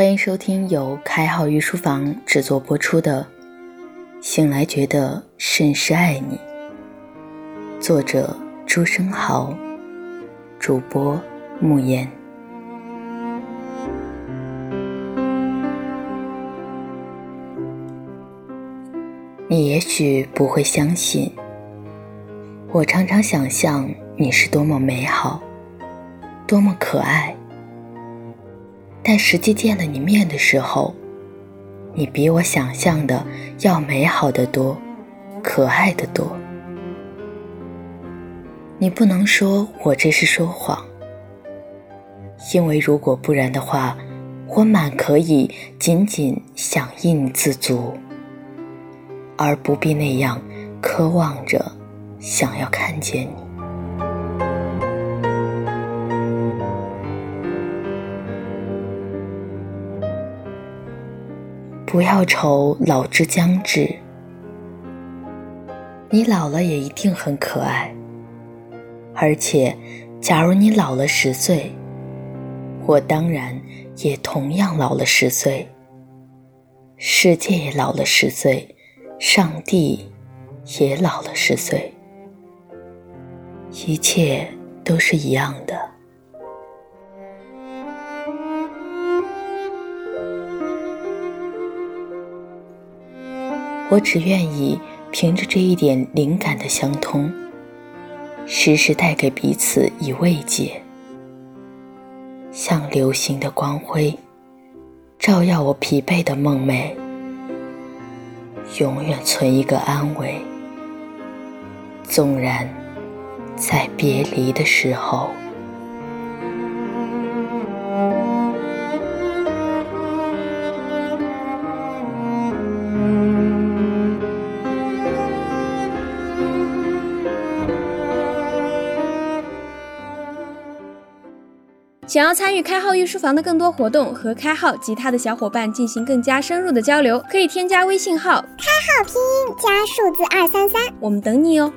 欢迎收听由开号御书房制作播出的《醒来觉得甚是爱你》，作者朱生豪，主播慕言。你也许不会相信，我常常想象你是多么美好，多么可爱。但实际见了你面的时候，你比我想象的要美好的多，可爱的多。你不能说我这是说谎，因为如果不然的话，我满可以仅仅想应自足，而不必那样渴望着想要看见你。不要愁老之将至，你老了也一定很可爱。而且，假如你老了十岁，我当然也同样老了十岁。世界也老了十岁，上帝也老了十岁，一切都是一样的。我只愿意凭着这一点灵感的相通，时时带给彼此以慰藉，像流星的光辉，照耀我疲惫的梦寐，永远存一个安慰。纵然在别离的时候。想要参与开号御书房的更多活动，和开号及他的小伙伴进行更加深入的交流，可以添加微信号开号拼音加数字二三三，我们等你哦。